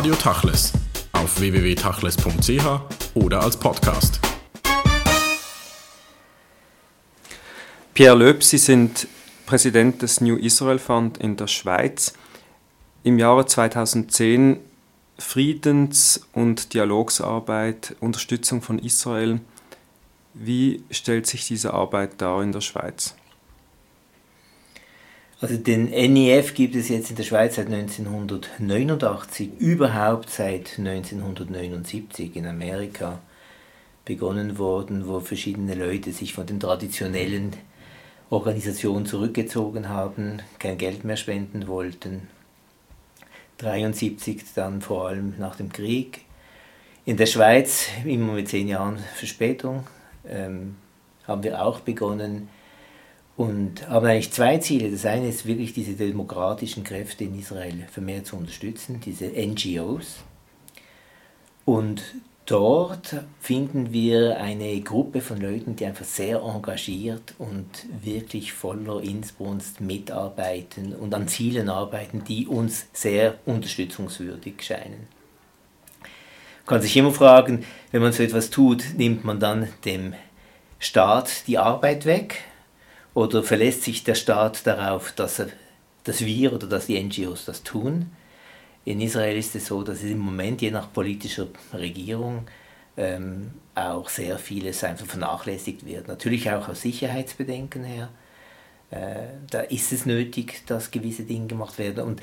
Radio Tachles auf www.tachles.ch oder als Podcast. Pierre Löb, Sie sind Präsident des New Israel Fund in der Schweiz. Im Jahre 2010 Friedens- und Dialogsarbeit, Unterstützung von Israel. Wie stellt sich diese Arbeit dar in der Schweiz? Also den NEF gibt es jetzt in der Schweiz seit 1989, überhaupt seit 1979 in Amerika begonnen worden, wo verschiedene Leute sich von den traditionellen Organisationen zurückgezogen haben, kein Geld mehr spenden wollten. 1973 dann vor allem nach dem Krieg. In der Schweiz, immer mit zehn Jahren Verspätung, ähm, haben wir auch begonnen, und haben eigentlich zwei Ziele. Das eine ist wirklich diese demokratischen Kräfte in Israel vermehrt zu unterstützen, diese NGOs. Und dort finden wir eine Gruppe von Leuten, die einfach sehr engagiert und wirklich voller Inbrunst mitarbeiten und an Zielen arbeiten, die uns sehr unterstützungswürdig scheinen. Man kann sich immer fragen, wenn man so etwas tut, nimmt man dann dem Staat die Arbeit weg oder verlässt sich der Staat darauf, dass, er, dass wir oder dass die NGOs das tun? In Israel ist es so, dass es im Moment je nach politischer Regierung ähm, auch sehr vieles einfach vernachlässigt wird. Natürlich auch aus Sicherheitsbedenken her. Äh, da ist es nötig, dass gewisse Dinge gemacht werden. Und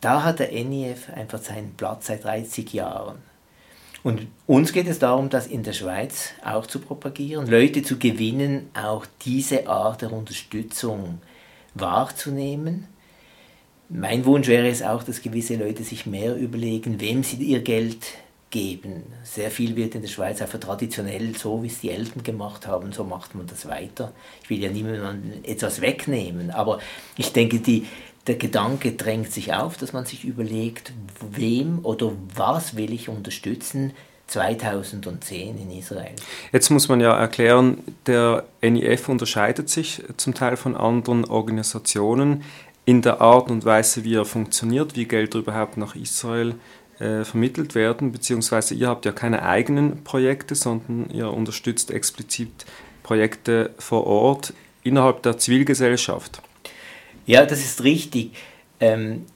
da hat der NIF einfach seinen Platz seit 30 Jahren. Und uns geht es darum, das in der Schweiz auch zu propagieren, Leute zu gewinnen, auch diese Art der Unterstützung wahrzunehmen. Mein Wunsch wäre es auch, dass gewisse Leute sich mehr überlegen, wem sie ihr Geld geben. Sehr viel wird in der Schweiz einfach traditionell, so wie es die Eltern gemacht haben, so macht man das weiter. Ich will ja niemandem etwas wegnehmen, aber ich denke, die, der Gedanke drängt sich auf, dass man sich überlegt, wem oder was will ich unterstützen 2010 in Israel. Jetzt muss man ja erklären, der NIF unterscheidet sich zum Teil von anderen Organisationen in der Art und Weise, wie er funktioniert, wie Gelder überhaupt nach Israel äh, vermittelt werden, beziehungsweise ihr habt ja keine eigenen Projekte, sondern ihr unterstützt explizit Projekte vor Ort innerhalb der Zivilgesellschaft. Ja, das ist richtig. Ähm,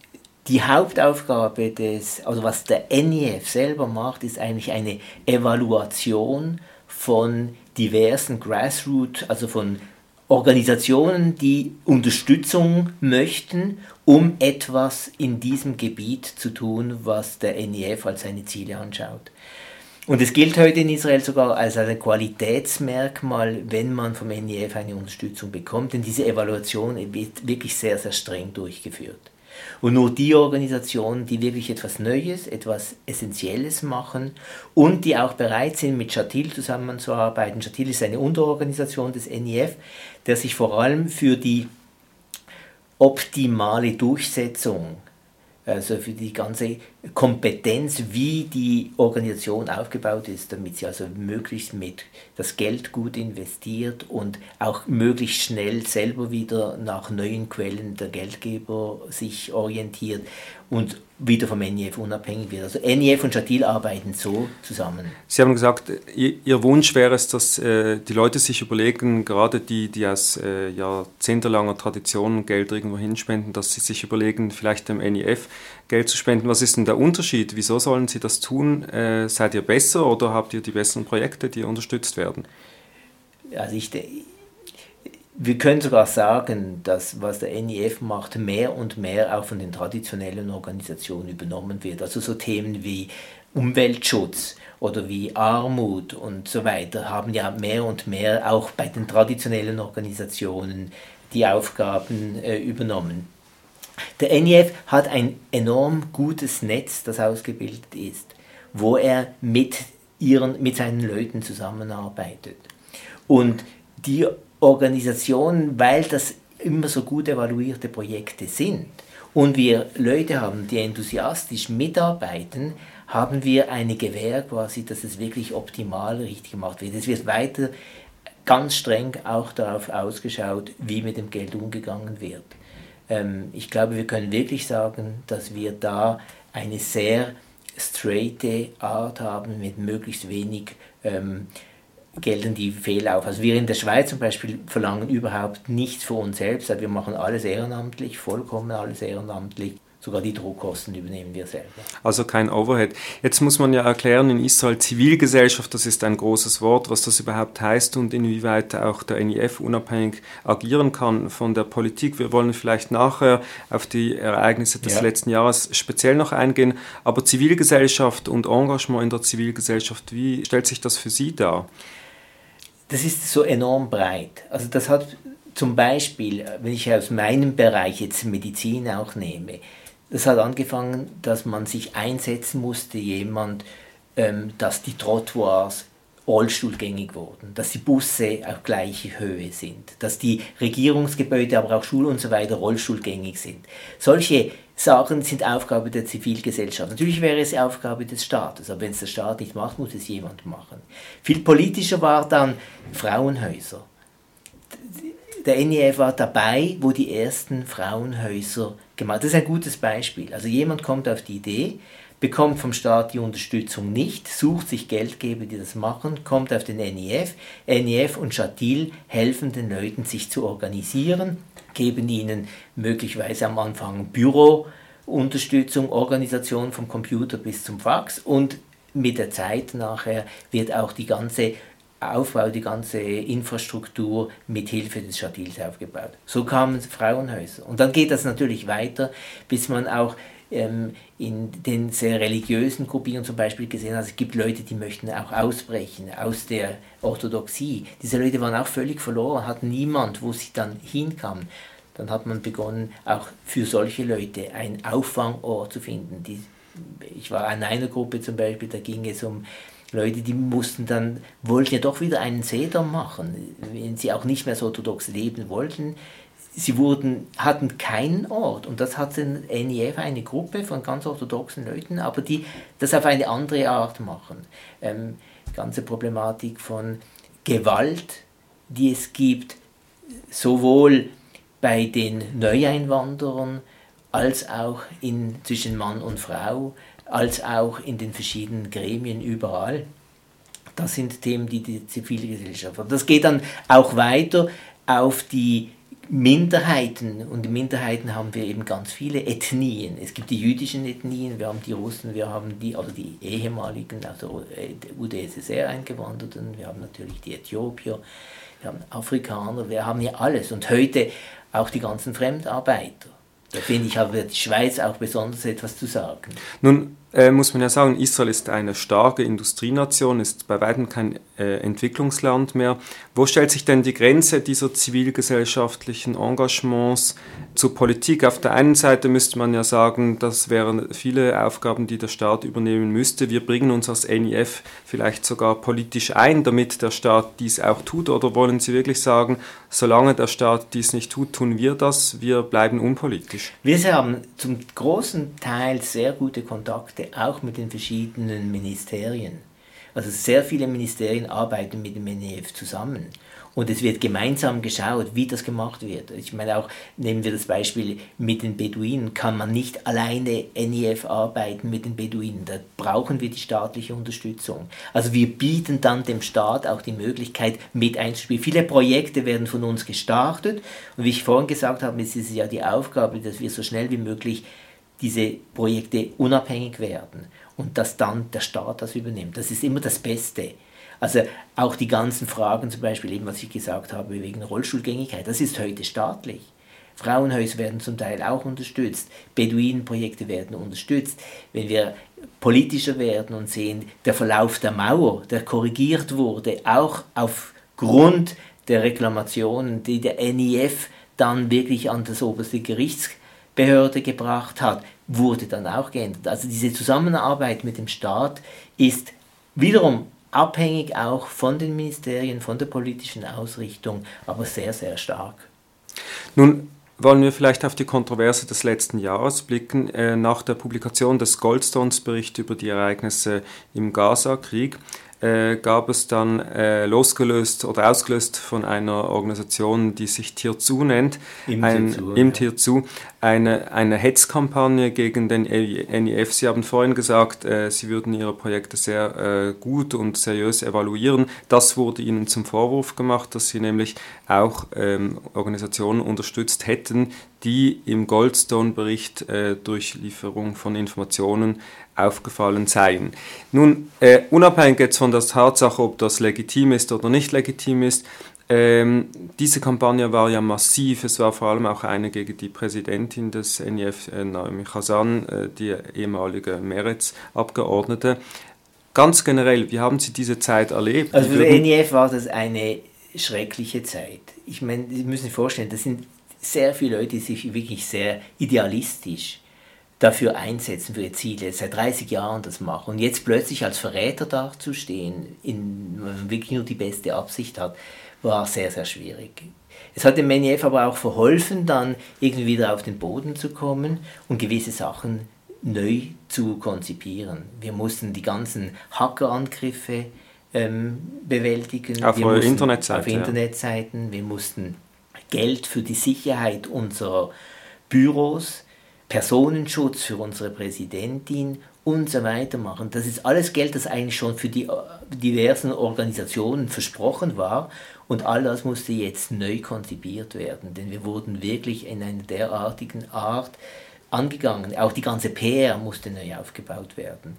die Hauptaufgabe des, also was der NIF selber macht, ist eigentlich eine Evaluation von diversen Grassroots, also von Organisationen, die Unterstützung möchten, um etwas in diesem Gebiet zu tun, was der NIF als seine Ziele anschaut. Und es gilt heute in Israel sogar als ein Qualitätsmerkmal, wenn man vom NIF eine Unterstützung bekommt, denn diese Evaluation wird wirklich sehr, sehr streng durchgeführt. Und nur die Organisationen, die wirklich etwas Neues, etwas Essentielles machen und die auch bereit sind, mit Shatil zusammenzuarbeiten. Shatil ist eine Unterorganisation des NIF, der sich vor allem für die optimale Durchsetzung also für die ganze Kompetenz, wie die Organisation aufgebaut ist, damit sie also möglichst mit das Geld gut investiert und auch möglichst schnell selber wieder nach neuen Quellen der Geldgeber sich orientiert. Und wieder vom NIF unabhängig wird. Also NIF und Shatil arbeiten so zusammen. Sie haben gesagt, Ihr Wunsch wäre es, dass äh, die Leute sich überlegen, gerade die, die aus äh, jahrzehntelanger Tradition Geld irgendwo hinspenden, dass sie sich überlegen, vielleicht dem NIF Geld zu spenden. Was ist denn der Unterschied? Wieso sollen Sie das tun? Äh, seid ihr besser oder habt ihr die besseren Projekte, die unterstützt werden? Also ich, wir können sogar sagen, dass was der NIF macht, mehr und mehr auch von den traditionellen Organisationen übernommen wird. Also so Themen wie Umweltschutz oder wie Armut und so weiter haben ja mehr und mehr auch bei den traditionellen Organisationen die Aufgaben äh, übernommen. Der NIF hat ein enorm gutes Netz, das ausgebildet ist, wo er mit, ihren, mit seinen Leuten zusammenarbeitet. Und die Organisationen, weil das immer so gut evaluierte Projekte sind und wir Leute haben, die enthusiastisch mitarbeiten, haben wir eine Gewähr quasi, dass es wirklich optimal richtig gemacht wird. Es wird weiter ganz streng auch darauf ausgeschaut, wie mit dem Geld umgegangen wird. Ähm, ich glaube, wir können wirklich sagen, dass wir da eine sehr straighte Art haben mit möglichst wenig ähm, gelten die Fehler auf. Also wir in der Schweiz zum Beispiel verlangen überhaupt nichts für uns selbst. Also wir machen alles ehrenamtlich, vollkommen alles ehrenamtlich. Sogar die Druckkosten übernehmen wir selber. Also kein Overhead. Jetzt muss man ja erklären, in Israel Zivilgesellschaft, das ist ein großes Wort, was das überhaupt heißt und inwieweit auch der NIF unabhängig agieren kann von der Politik. Wir wollen vielleicht nachher auf die Ereignisse des ja. letzten Jahres speziell noch eingehen. Aber Zivilgesellschaft und Engagement in der Zivilgesellschaft, wie stellt sich das für Sie dar? Das ist so enorm breit. Also das hat zum Beispiel, wenn ich aus meinem Bereich jetzt Medizin auch nehme, das hat angefangen, dass man sich einsetzen musste, jemand, ähm, dass die Trottoirs rollstuhlgängig wurden, dass die Busse auf gleiche Höhe sind, dass die Regierungsgebäude, aber auch Schulen und so weiter rollstuhlgängig sind. Solche Sachen sind Aufgabe der Zivilgesellschaft. Natürlich wäre es Aufgabe des Staates, aber wenn es der Staat nicht macht, muss es jemand machen. Viel politischer war dann Frauenhäuser. Der NEF war dabei, wo die ersten Frauenhäuser gemacht. Das ist ein gutes Beispiel. Also jemand kommt auf die Idee, bekommt vom Staat die Unterstützung nicht, sucht sich Geldgeber, die das machen, kommt auf den NIF. NIF und Chatil helfen den Leuten, sich zu organisieren, geben ihnen möglicherweise am Anfang Bürounterstützung, Organisation vom Computer bis zum Fax und mit der Zeit nachher wird auch die ganze Aufbau, die ganze Infrastruktur mit Hilfe des Schatils aufgebaut. So kamen Frauenhäuser. Und dann geht das natürlich weiter, bis man auch ähm, in den sehr religiösen Gruppierungen zum Beispiel gesehen hat, es gibt Leute, die möchten auch ausbrechen aus der Orthodoxie. Diese Leute waren auch völlig verloren, hatten niemand, wo sie dann hinkamen. Dann hat man begonnen, auch für solche Leute einen Auffangort zu finden. Die, ich war an einer Gruppe zum Beispiel, da ging es um Leute, die mussten dann, wollten ja doch wieder einen Seder machen, wenn sie auch nicht mehr so orthodox leben wollten. Sie wurden, hatten keinen Ort und das hat den NIF eine Gruppe von ganz orthodoxen Leuten, aber die das auf eine andere Art machen. Ähm, ganze Problematik von Gewalt, die es gibt, sowohl bei den Neueinwanderern als auch in, zwischen Mann und Frau, als auch in den verschiedenen Gremien überall. Das sind Themen, die die Zivilgesellschaft hat. Das geht dann auch weiter auf die Minderheiten und die Minderheiten haben wir eben ganz viele Ethnien. Es gibt die jüdischen Ethnien, wir haben die Russen, wir haben die, also die ehemaligen, also äh, UdSSR eingewanderten, wir haben natürlich die Äthiopier, wir haben Afrikaner, wir haben hier alles und heute auch die ganzen Fremdarbeiter. Da finde ich, aber die Schweiz auch besonders etwas zu sagen. Nun, äh, muss man ja sagen, Israel ist eine starke Industrienation, ist bei weitem kein äh, Entwicklungsland mehr. Wo stellt sich denn die Grenze dieser zivilgesellschaftlichen Engagements zur Politik? Auf der einen Seite müsste man ja sagen, das wären viele Aufgaben, die der Staat übernehmen müsste. Wir bringen uns als NIF vielleicht sogar politisch ein, damit der Staat dies auch tut. Oder wollen Sie wirklich sagen, solange der Staat dies nicht tut, tun wir das, wir bleiben unpolitisch? Wir haben zum großen Teil sehr gute Kontakte Kontakte auch mit den verschiedenen Ministerien. Also sehr viele Ministerien arbeiten mit dem NEF zusammen. Und es wird gemeinsam geschaut, wie das gemacht wird. Ich meine auch, nehmen wir das Beispiel mit den Beduinen, kann man nicht alleine NEF arbeiten mit den Beduinen. Da brauchen wir die staatliche Unterstützung. Also wir bieten dann dem Staat auch die Möglichkeit, mit einzuspielen. Viele Projekte werden von uns gestartet. Und wie ich vorhin gesagt habe, ist es ja die Aufgabe, dass wir so schnell wie möglich diese Projekte unabhängig werden und dass dann der Staat das übernimmt. Das ist immer das Beste. Also auch die ganzen Fragen, zum Beispiel eben, was ich gesagt habe, wegen Rollstuhlgängigkeit, das ist heute staatlich. Frauenhäuser werden zum Teil auch unterstützt, Beduinenprojekte werden unterstützt. Wenn wir politischer werden und sehen, der Verlauf der Mauer, der korrigiert wurde, auch aufgrund der Reklamationen, die der NIF dann wirklich an das oberste Gerichts Behörde gebracht hat, wurde dann auch geändert. Also diese Zusammenarbeit mit dem Staat ist wiederum abhängig auch von den Ministerien, von der politischen Ausrichtung, aber sehr, sehr stark. Nun wollen wir vielleicht auf die Kontroverse des letzten Jahres blicken. Äh, nach der Publikation des Goldstones-Berichts über die Ereignisse im Gaza-Krieg äh, gab es dann äh, losgelöst oder ausgelöst von einer Organisation, die sich Tierzu nennt, Im ein, Tierzu, im ja. Tierzu, eine, eine Hetzkampagne gegen den NIF. Sie haben vorhin gesagt, äh, Sie würden Ihre Projekte sehr äh, gut und seriös evaluieren. Das wurde Ihnen zum Vorwurf gemacht, dass Sie nämlich auch ähm, Organisationen unterstützt hätten, die im Goldstone-Bericht äh, durch Lieferung von Informationen aufgefallen seien. Nun, äh, unabhängig jetzt von der Tatsache, ob das legitim ist oder nicht legitim ist, ähm, diese Kampagne war ja massiv. Es war vor allem auch eine gegen die Präsidentin des NIF, äh, Naomi Khasan, äh, die ehemalige Meretz-Abgeordnete. Ganz generell, wie haben Sie diese Zeit erlebt? Also für den NIF war das eine schreckliche Zeit. Ich meine, Sie müssen sich vorstellen, das sind sehr viele Leute, die sich wirklich sehr idealistisch dafür einsetzen, für ihre Ziele, seit 30 Jahren das machen. Und jetzt plötzlich als Verräter dazustehen, in, wenn man wirklich nur die beste Absicht hat, war sehr, sehr schwierig. Es hat dem NIF aber auch verholfen, dann irgendwie wieder auf den Boden zu kommen und gewisse Sachen neu zu konzipieren. Wir mussten die ganzen Hackerangriffe ähm, bewältigen. Auf wir eure mussten, Internetseite, Auf ja. Internetseiten. Wir mussten Geld für die Sicherheit unserer Büros, Personenschutz für unsere Präsidentin und so weiter machen. Das ist alles Geld, das eigentlich schon für die diversen Organisationen versprochen war. Und all das musste jetzt neu konzipiert werden, denn wir wurden wirklich in einer derartigen Art angegangen. Auch die ganze PR musste neu aufgebaut werden.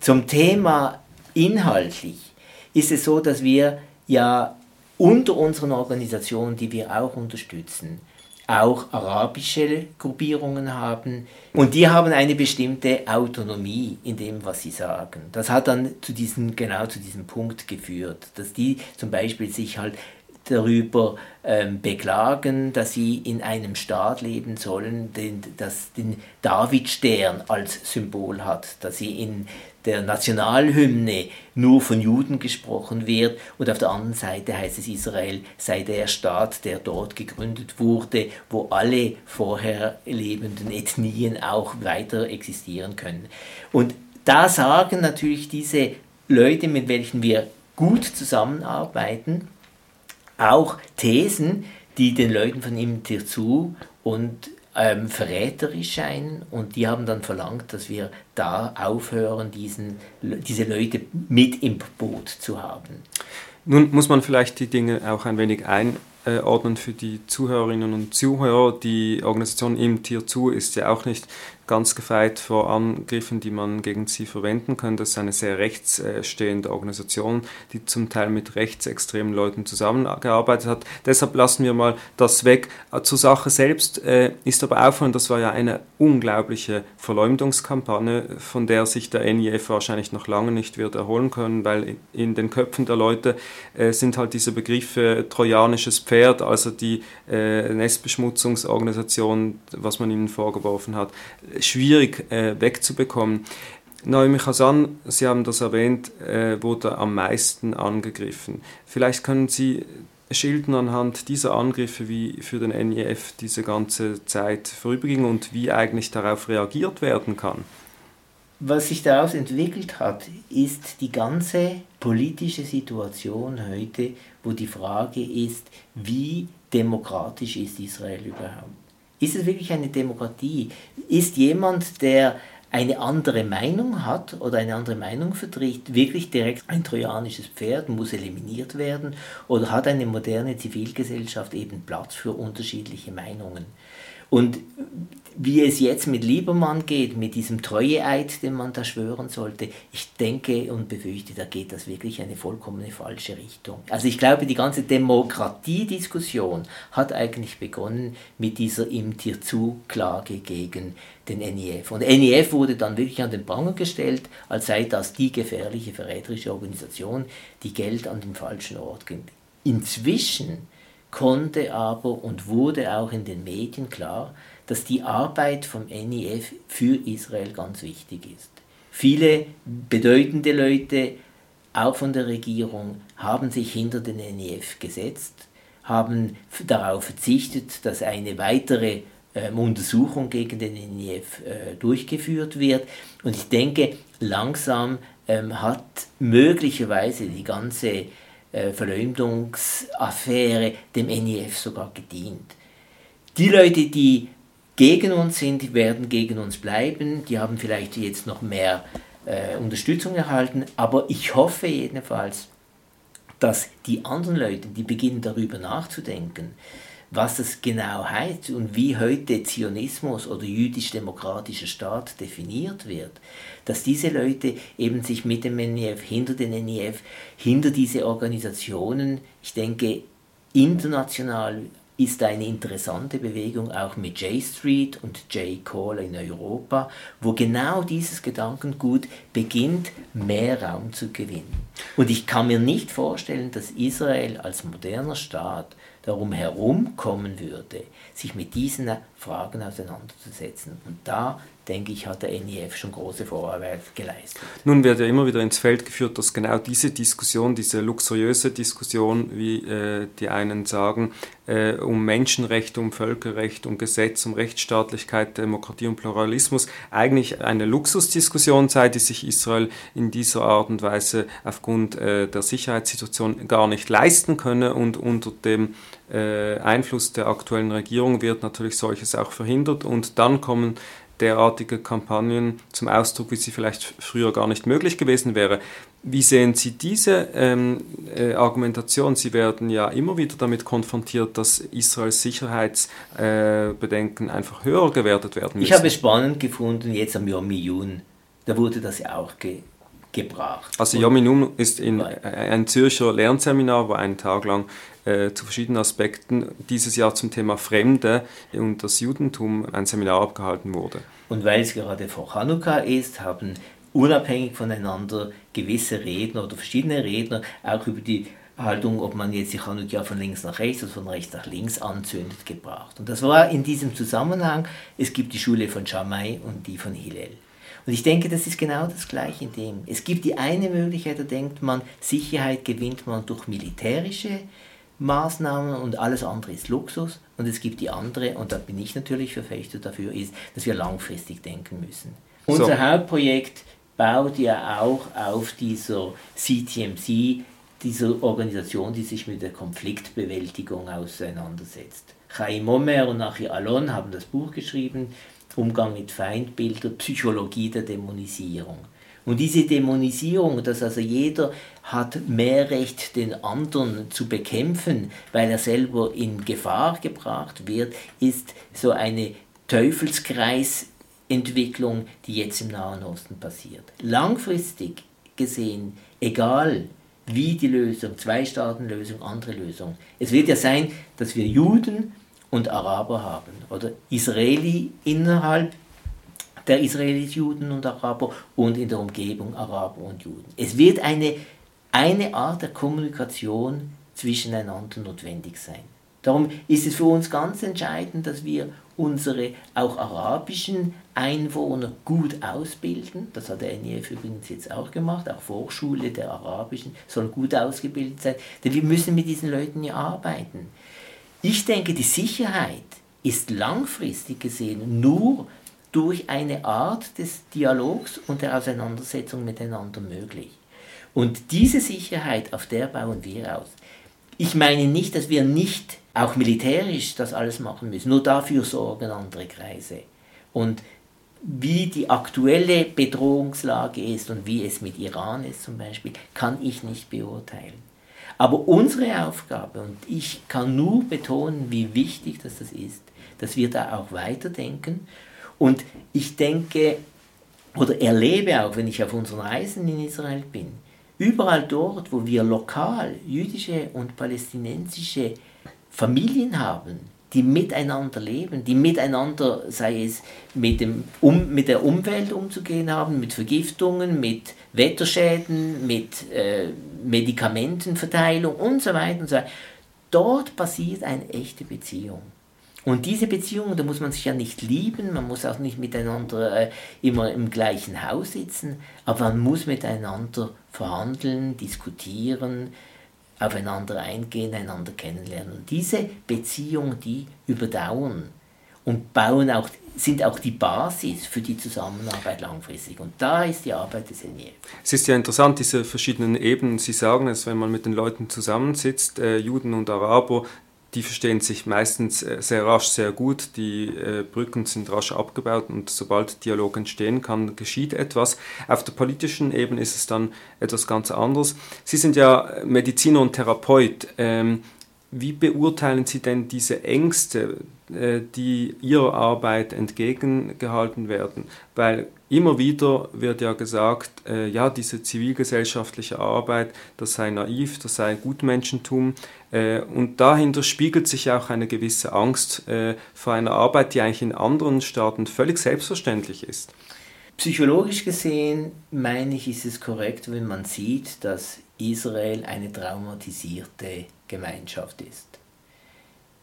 Zum Thema inhaltlich ist es so, dass wir ja unter unseren Organisationen, die wir auch unterstützen, auch arabische Gruppierungen haben und die haben eine bestimmte Autonomie in dem, was sie sagen. Das hat dann zu diesem, genau zu diesem Punkt geführt, dass die zum Beispiel sich halt darüber ähm, beklagen, dass sie in einem Staat leben sollen, den, das den Davidstern als Symbol hat, dass sie in der Nationalhymne nur von Juden gesprochen wird und auf der anderen Seite heißt es, Israel sei der Staat, der dort gegründet wurde, wo alle vorher lebenden Ethnien auch weiter existieren können. Und da sagen natürlich diese Leute, mit welchen wir gut zusammenarbeiten, auch Thesen, die den Leuten von ihm zu und ähm, verräterisch scheinen und die haben dann verlangt, dass wir da aufhören, diesen, diese Leute mit im Boot zu haben. Nun muss man vielleicht die Dinge auch ein wenig einordnen für die Zuhörerinnen und Zuhörer. Die Organisation Im Tier zu ist ja auch nicht ganz gefeit vor Angriffen, die man gegen sie verwenden kann. Das ist eine sehr rechtsstehende Organisation, die zum Teil mit rechtsextremen Leuten zusammengearbeitet hat. Deshalb lassen wir mal das weg. Zur Sache selbst äh, ist aber auffallend, das war ja eine unglaubliche Verleumdungskampagne, von der sich der NIF wahrscheinlich noch lange nicht wird erholen können, weil in den Köpfen der Leute äh, sind halt diese Begriffe trojanisches Pferd, also die äh, Nestbeschmutzungsorganisation, was man ihnen vorgeworfen hat, schwierig äh, wegzubekommen. Naomi Khasan, Sie haben das erwähnt, äh, wurde am meisten angegriffen. Vielleicht können Sie schildern anhand dieser Angriffe, wie für den NIF diese ganze Zeit vorüberging und wie eigentlich darauf reagiert werden kann. Was sich daraus entwickelt hat, ist die ganze politische Situation heute, wo die Frage ist, wie demokratisch ist Israel überhaupt? Ist es wirklich eine Demokratie? Ist jemand, der eine andere Meinung hat oder eine andere Meinung vertritt, wirklich direkt ein trojanisches Pferd, muss eliminiert werden? Oder hat eine moderne Zivilgesellschaft eben Platz für unterschiedliche Meinungen? Und wie es jetzt mit Liebermann geht, mit diesem Treueeid, den man da schwören sollte, ich denke und befürchte, da geht das wirklich eine vollkommene falsche Richtung. Also ich glaube, die ganze Demokratiediskussion hat eigentlich begonnen mit dieser Im Tier zu Klage gegen den NIF. Und NIF wurde dann wirklich an den Pranger gestellt, als sei das die gefährliche verräterische Organisation, die Geld an den falschen Ort gibt. Inzwischen konnte aber und wurde auch in den Medien klar, dass die Arbeit vom NIF für Israel ganz wichtig ist. Viele bedeutende Leute, auch von der Regierung, haben sich hinter den NIF gesetzt, haben darauf verzichtet, dass eine weitere ähm, Untersuchung gegen den NIF äh, durchgeführt wird. Und ich denke, langsam ähm, hat möglicherweise die ganze äh, Verleumdungsaffäre dem NIF sogar gedient. Die Leute, die gegen uns sind, werden gegen uns bleiben. Die haben vielleicht jetzt noch mehr äh, Unterstützung erhalten. Aber ich hoffe jedenfalls, dass die anderen Leute, die beginnen darüber nachzudenken, was es genau heißt und wie heute Zionismus oder jüdisch-demokratischer Staat definiert wird, dass diese Leute eben sich mit dem NIF, hinter den NIF, hinter diese Organisationen, ich denke, international ist eine interessante Bewegung auch mit J Street und J Call in Europa, wo genau dieses Gedankengut beginnt, mehr Raum zu gewinnen. Und ich kann mir nicht vorstellen, dass Israel als moderner Staat darum herumkommen würde, sich mit diesen Fragen auseinanderzusetzen. Und da denke ich, hat der NIF schon große Vorarbeit geleistet. Nun wird ja immer wieder ins Feld geführt, dass genau diese Diskussion, diese luxuriöse Diskussion, wie äh, die einen sagen, äh, um Menschenrechte, um Völkerrecht, um Gesetz, um Rechtsstaatlichkeit, Demokratie und Pluralismus eigentlich eine Luxusdiskussion sei, die sich Israel in dieser Art und Weise aufgrund äh, der Sicherheitssituation gar nicht leisten könne und unter dem äh, Einfluss der aktuellen Regierung wird natürlich solches auch verhindert und dann kommen derartige Kampagnen zum Ausdruck, wie sie vielleicht früher gar nicht möglich gewesen wäre. Wie sehen Sie diese ähm, äh, Argumentation? Sie werden ja immer wieder damit konfrontiert, dass Israels Sicherheitsbedenken äh, einfach höher gewertet werden müssen. Ich habe es spannend gefunden, jetzt am Yom Yun, da wurde das ja auch ge gebracht. Also Yun ist in, äh, ein Zürcher Lernseminar, wo einen Tag lang äh, zu verschiedenen Aspekten dieses Jahr zum Thema Fremde und das Judentum ein Seminar abgehalten wurde. Und weil es gerade vor Chanukka ist, haben unabhängig voneinander gewisse Redner oder verschiedene Redner auch über die Haltung, ob man jetzt die Chanukka von links nach rechts oder von rechts nach links anzündet, gebracht. Und das war in diesem Zusammenhang, es gibt die Schule von Shammai und die von Hillel. Und ich denke, das ist genau das Gleiche in dem. Es gibt die eine Möglichkeit, da denkt man, Sicherheit gewinnt man durch militärische Maßnahmen und alles andere ist Luxus. Und es gibt die andere, und da bin ich natürlich Verfechter dafür, ist, dass wir langfristig denken müssen. So. Unser Hauptprojekt baut ja auch auf dieser CTMC, dieser Organisation, die sich mit der Konfliktbewältigung auseinandersetzt. Chaim Omer und Nachi Alon haben das Buch geschrieben, Umgang mit Feindbildern, Psychologie der Dämonisierung. Und diese Dämonisierung, dass also jeder hat mehr Recht, den anderen zu bekämpfen, weil er selber in Gefahr gebracht wird, ist so eine Teufelskreisentwicklung, die jetzt im Nahen Osten passiert. Langfristig gesehen, egal wie die Lösung, Zwei-Staaten-Lösung, andere Lösung. Es wird ja sein, dass wir Juden und Araber haben oder Israeli innerhalb der Israelis, Juden und Araber und in der Umgebung Araber und Juden. Es wird eine, eine Art der Kommunikation zwischeneinander notwendig sein. Darum ist es für uns ganz entscheidend, dass wir unsere auch arabischen Einwohner gut ausbilden. Das hat der NEF übrigens jetzt auch gemacht. Auch Vorschule der arabischen soll gut ausgebildet sein. Denn wir müssen mit diesen Leuten ja arbeiten. Ich denke, die Sicherheit ist langfristig gesehen nur durch eine Art des Dialogs und der Auseinandersetzung miteinander möglich. Und diese Sicherheit, auf der bauen wir aus. Ich meine nicht, dass wir nicht auch militärisch das alles machen müssen, nur dafür sorgen andere Kreise. Und wie die aktuelle Bedrohungslage ist und wie es mit Iran ist zum Beispiel, kann ich nicht beurteilen. Aber unsere Aufgabe, und ich kann nur betonen, wie wichtig das ist, dass wir da auch weiterdenken. Und ich denke oder erlebe auch, wenn ich auf unseren Reisen in Israel bin, überall dort, wo wir lokal jüdische und palästinensische Familien haben, die miteinander leben, die miteinander, sei es mit, dem, um, mit der Umwelt umzugehen haben, mit Vergiftungen, mit Wetterschäden, mit äh, Medikamentenverteilung und so weiter und so weiter. Dort passiert eine echte Beziehung. Und diese Beziehungen, da muss man sich ja nicht lieben, man muss auch nicht miteinander äh, immer im gleichen Haus sitzen, aber man muss miteinander verhandeln, diskutieren, aufeinander eingehen, einander kennenlernen. Und diese Beziehungen, die überdauern und bauen auch sind auch die Basis für die Zusammenarbeit langfristig. Und da ist die Arbeit des NEF. Es ist ja interessant, diese verschiedenen Ebenen. Sie sagen es, wenn man mit den Leuten zusammensitzt, äh, Juden und Araber, die verstehen sich meistens äh, sehr rasch, sehr gut. Die äh, Brücken sind rasch abgebaut und sobald Dialog entstehen kann, geschieht etwas. Auf der politischen Ebene ist es dann etwas ganz anderes. Sie sind ja Mediziner und Therapeut. Ähm, wie beurteilen Sie denn diese Ängste, äh, die Ihrer Arbeit entgegengehalten werden? Weil immer wieder wird ja gesagt, äh, ja, diese zivilgesellschaftliche Arbeit, das sei naiv, das sei Gutmenschentum. Äh, und dahinter spiegelt sich auch eine gewisse Angst vor einer Arbeit, die eigentlich in anderen Staaten völlig selbstverständlich ist. Psychologisch gesehen, meine ich, ist es korrekt, wenn man sieht, dass Israel eine traumatisierte Gemeinschaft ist.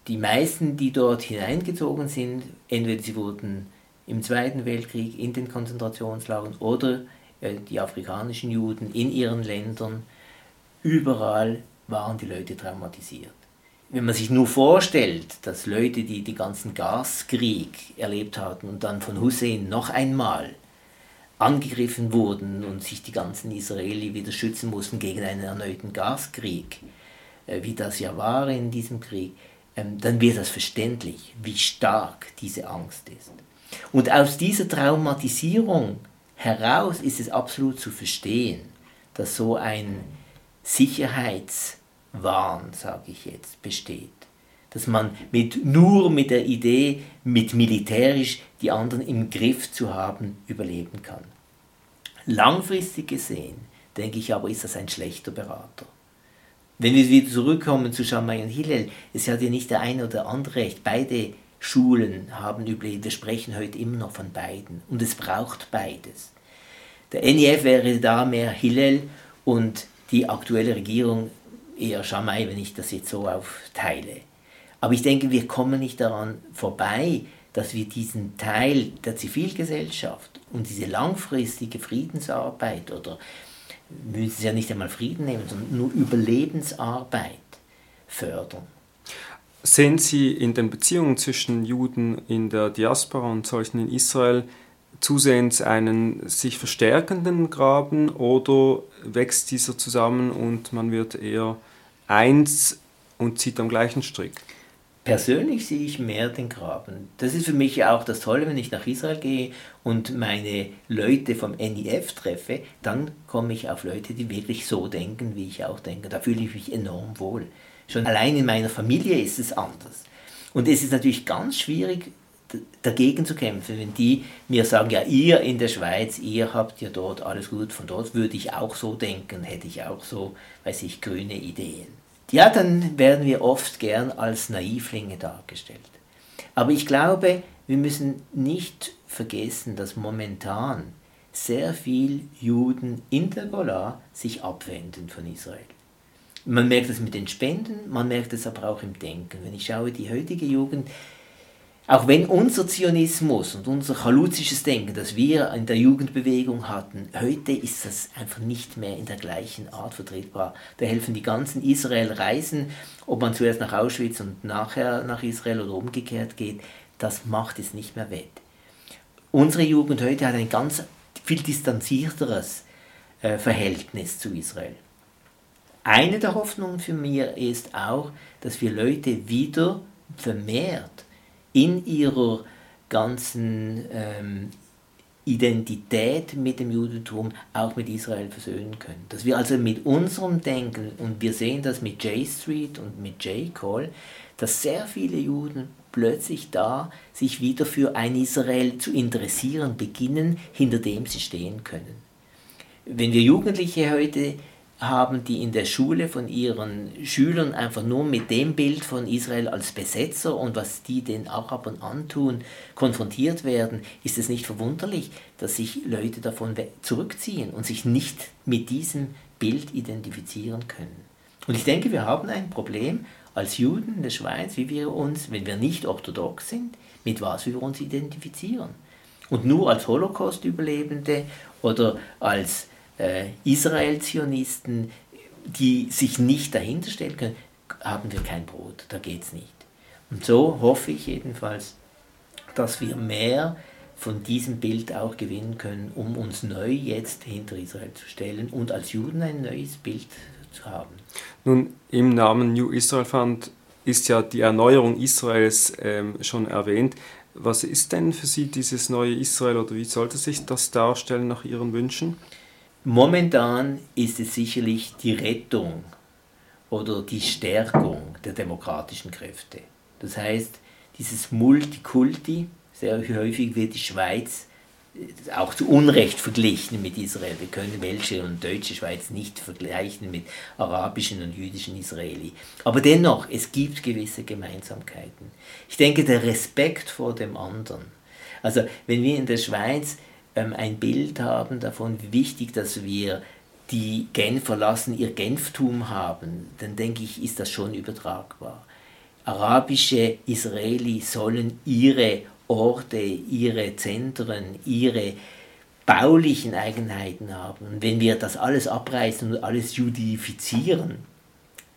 Die meisten, die dort hineingezogen sind, entweder sie wurden im Zweiten Weltkrieg in den Konzentrationslagern oder äh, die afrikanischen Juden in ihren Ländern, überall waren die Leute traumatisiert. Wenn man sich nur vorstellt, dass Leute, die den ganzen Gaskrieg erlebt hatten und dann von Hussein noch einmal angegriffen wurden und sich die ganzen Israeli wieder schützen mussten gegen einen erneuten Gaskrieg, äh, wie das ja war in diesem Krieg, ähm, dann wird das verständlich, wie stark diese Angst ist. Und aus dieser Traumatisierung heraus ist es absolut zu verstehen, dass so ein Sicherheitswahn, sage ich jetzt, besteht. Dass man mit, nur mit der Idee, mit militärisch die anderen im Griff zu haben, überleben kann. Langfristig gesehen, denke ich aber, ist das ein schlechter Berater. Wenn wir wieder zurückkommen zu Shammai und Hillel, es hat ja nicht der eine oder andere recht. Beide Schulen haben überlebt. Wir sprechen heute immer noch von beiden. Und es braucht beides. Der NEF wäre da mehr Hillel und die aktuelle Regierung eher Shammai, wenn ich das jetzt so aufteile. Aber ich denke, wir kommen nicht daran vorbei, dass wir diesen Teil der Zivilgesellschaft und diese langfristige Friedensarbeit oder wir müssen ja nicht einmal Frieden nehmen, sondern nur Überlebensarbeit fördern. Sehen Sie in den Beziehungen zwischen Juden in der Diaspora und solchen in Israel zusehends einen sich verstärkenden Graben oder wächst dieser zusammen und man wird eher eins und zieht am gleichen Strick? Persönlich sehe ich mehr den Graben. Das ist für mich auch das Tolle, wenn ich nach Israel gehe und meine Leute vom NIF treffe, dann komme ich auf Leute, die wirklich so denken, wie ich auch denke. Da fühle ich mich enorm wohl. Schon allein in meiner Familie ist es anders. Und es ist natürlich ganz schwierig, dagegen zu kämpfen, wenn die mir sagen, ja, ihr in der Schweiz, ihr habt ja dort alles gut, von dort würde ich auch so denken, hätte ich auch so, weiß ich, grüne Ideen. Ja, dann werden wir oft gern als Naivlinge dargestellt. Aber ich glaube, wir müssen nicht vergessen, dass momentan sehr viele Juden in der Gola sich abwenden von Israel. Man merkt es mit den Spenden, man merkt es aber auch im Denken. Wenn ich schaue, die heutige Jugend auch wenn unser Zionismus und unser chaluzisches Denken, das wir in der Jugendbewegung hatten, heute ist das einfach nicht mehr in der gleichen Art vertretbar. Da helfen die ganzen Israel-Reisen, ob man zuerst nach Auschwitz und nachher nach Israel oder umgekehrt geht, das macht es nicht mehr wett. Unsere Jugend heute hat ein ganz viel distanzierteres äh, Verhältnis zu Israel. Eine der Hoffnungen für mich ist auch, dass wir Leute wieder vermehrt in ihrer ganzen ähm, Identität mit dem Judentum auch mit Israel versöhnen können. Dass wir also mit unserem Denken, und wir sehen das mit J Street und mit J. Cole, dass sehr viele Juden plötzlich da sich wieder für ein Israel zu interessieren beginnen, hinter dem sie stehen können. Wenn wir Jugendliche heute haben, die in der Schule von ihren Schülern einfach nur mit dem Bild von Israel als Besetzer und was die den Arabern antun, konfrontiert werden, ist es nicht verwunderlich, dass sich Leute davon zurückziehen und sich nicht mit diesem Bild identifizieren können. Und ich denke, wir haben ein Problem als Juden in der Schweiz, wie wir uns, wenn wir nicht orthodox sind, mit was wir uns identifizieren. Und nur als Holocaust-Überlebende oder als äh, Israel-Zionisten, die sich nicht dahinter stellen können, haben wir kein Brot, da geht es nicht. Und so hoffe ich jedenfalls, dass wir mehr von diesem Bild auch gewinnen können, um uns neu jetzt hinter Israel zu stellen und als Juden ein neues Bild zu haben. Nun, im Namen New Israel Fund ist ja die Erneuerung Israels ähm, schon erwähnt. Was ist denn für Sie dieses neue Israel oder wie sollte sich das darstellen nach Ihren Wünschen? Momentan ist es sicherlich die Rettung oder die Stärkung der demokratischen Kräfte. Das heißt, dieses Multikulti, sehr häufig wird die Schweiz äh, auch zu Unrecht verglichen mit Israel. Wir können welche und deutsche Schweiz nicht vergleichen mit arabischen und jüdischen Israeli. Aber dennoch, es gibt gewisse Gemeinsamkeiten. Ich denke, der Respekt vor dem anderen. Also wenn wir in der Schweiz ein Bild haben davon, wie wichtig, dass wir die Genfer lassen ihr Genftum haben, dann denke ich, ist das schon übertragbar. Arabische Israeli sollen ihre Orte, ihre Zentren, ihre baulichen Eigenheiten haben. Und wenn wir das alles abreißen und alles judifizieren,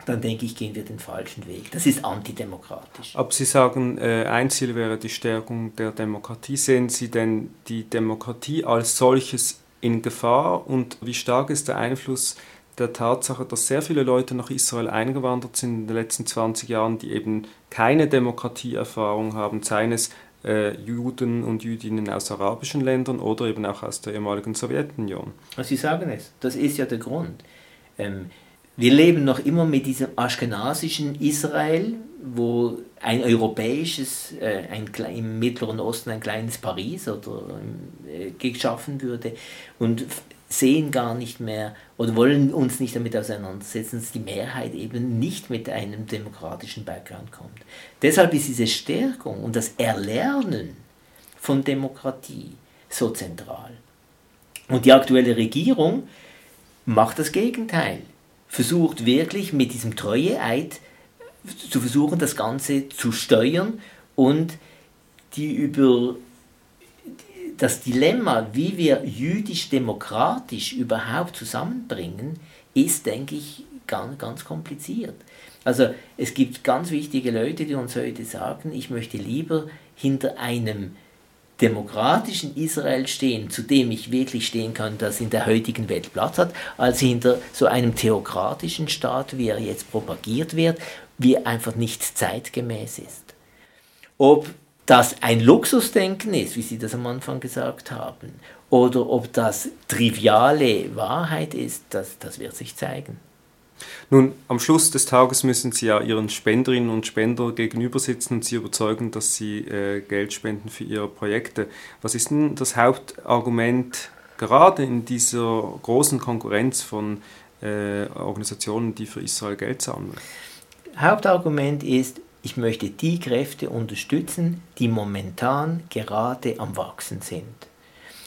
dann denke ich, gehen wir den falschen Weg. Das ist antidemokratisch. Aber Sie sagen, äh, ein Ziel wäre die Stärkung der Demokratie. Sehen Sie denn die Demokratie als solches in Gefahr und wie stark ist der Einfluss der Tatsache, dass sehr viele Leute nach Israel eingewandert sind in den letzten 20 Jahren, die eben keine Demokratieerfahrung haben, seien es äh, Juden und Jüdinnen aus arabischen Ländern oder eben auch aus der ehemaligen Sowjetunion. Sie sagen es, das ist ja der Grund. Ähm, wir leben noch immer mit diesem aschkenasischen Israel, wo ein europäisches, äh, ein, im Mittleren Osten ein kleines Paris oder äh, geschaffen würde und sehen gar nicht mehr oder wollen uns nicht damit auseinandersetzen, dass die Mehrheit eben nicht mit einem demokratischen Background kommt. Deshalb ist diese Stärkung und das Erlernen von Demokratie so zentral. Und die aktuelle Regierung macht das Gegenteil, versucht wirklich mit diesem Treueeid zu versuchen, das Ganze zu steuern und die über das Dilemma, wie wir jüdisch-demokratisch überhaupt zusammenbringen, ist, denke ich, ganz, ganz kompliziert. Also es gibt ganz wichtige Leute, die uns heute sagen, ich möchte lieber hinter einem demokratischen Israel stehen, zu dem ich wirklich stehen kann, das in der heutigen Welt Platz hat, als hinter so einem theokratischen Staat, wie er jetzt propagiert wird, wie einfach nicht zeitgemäß ist. Ob das ein Luxusdenken ist, wie Sie das am Anfang gesagt haben, oder ob das triviale Wahrheit ist, das, das wird sich zeigen. Nun, am Schluss des Tages müssen Sie ja Ihren Spenderinnen und Spender gegenüber sitzen und Sie überzeugen, dass Sie äh, Geld spenden für Ihre Projekte. Was ist denn das Hauptargument gerade in dieser großen Konkurrenz von äh, Organisationen, die für Israel Geld sammeln? Hauptargument ist, ich möchte die Kräfte unterstützen, die momentan gerade am Wachsen sind.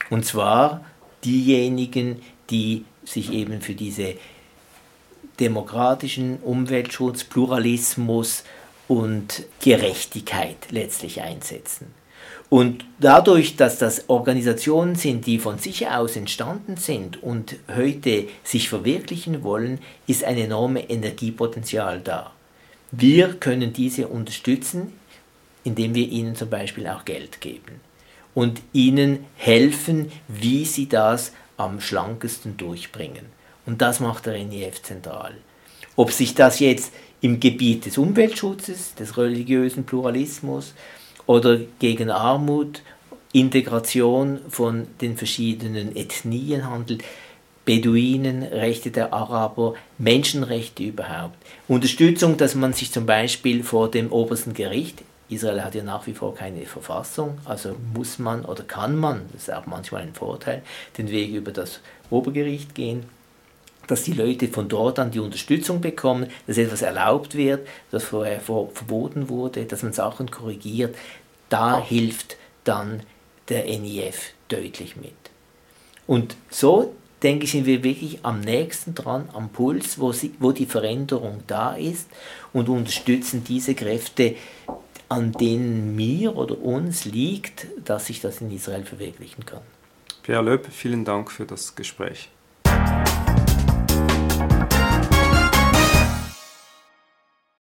Und zwar diejenigen, die sich eben für diese demokratischen Umweltschutz, Pluralismus und Gerechtigkeit letztlich einsetzen. Und dadurch, dass das Organisationen sind, die von sich aus entstanden sind und heute sich verwirklichen wollen, ist ein enormes Energiepotenzial da. Wir können diese unterstützen, indem wir ihnen zum Beispiel auch Geld geben und ihnen helfen, wie sie das am schlankesten durchbringen. Und das macht der NIF zentral. Ob sich das jetzt im Gebiet des Umweltschutzes, des religiösen Pluralismus oder gegen Armut, Integration von den verschiedenen Ethnien handelt, Beduinen, Rechte der Araber, Menschenrechte überhaupt. Unterstützung, dass man sich zum Beispiel vor dem obersten Gericht, Israel hat ja nach wie vor keine Verfassung, also muss man oder kann man, das ist auch manchmal ein Vorteil, den Weg über das Obergericht gehen, dass die Leute von dort an die Unterstützung bekommen, dass etwas erlaubt wird, das vorher verboten wurde, dass man Sachen korrigiert. Da hilft dann der NIF deutlich mit. Und so denke ich, sind wir wirklich am nächsten dran, am Puls, wo, sie, wo die Veränderung da ist und unterstützen diese Kräfte, an denen mir oder uns liegt, dass sich das in Israel verwirklichen kann. Pierre Löb, vielen Dank für das Gespräch.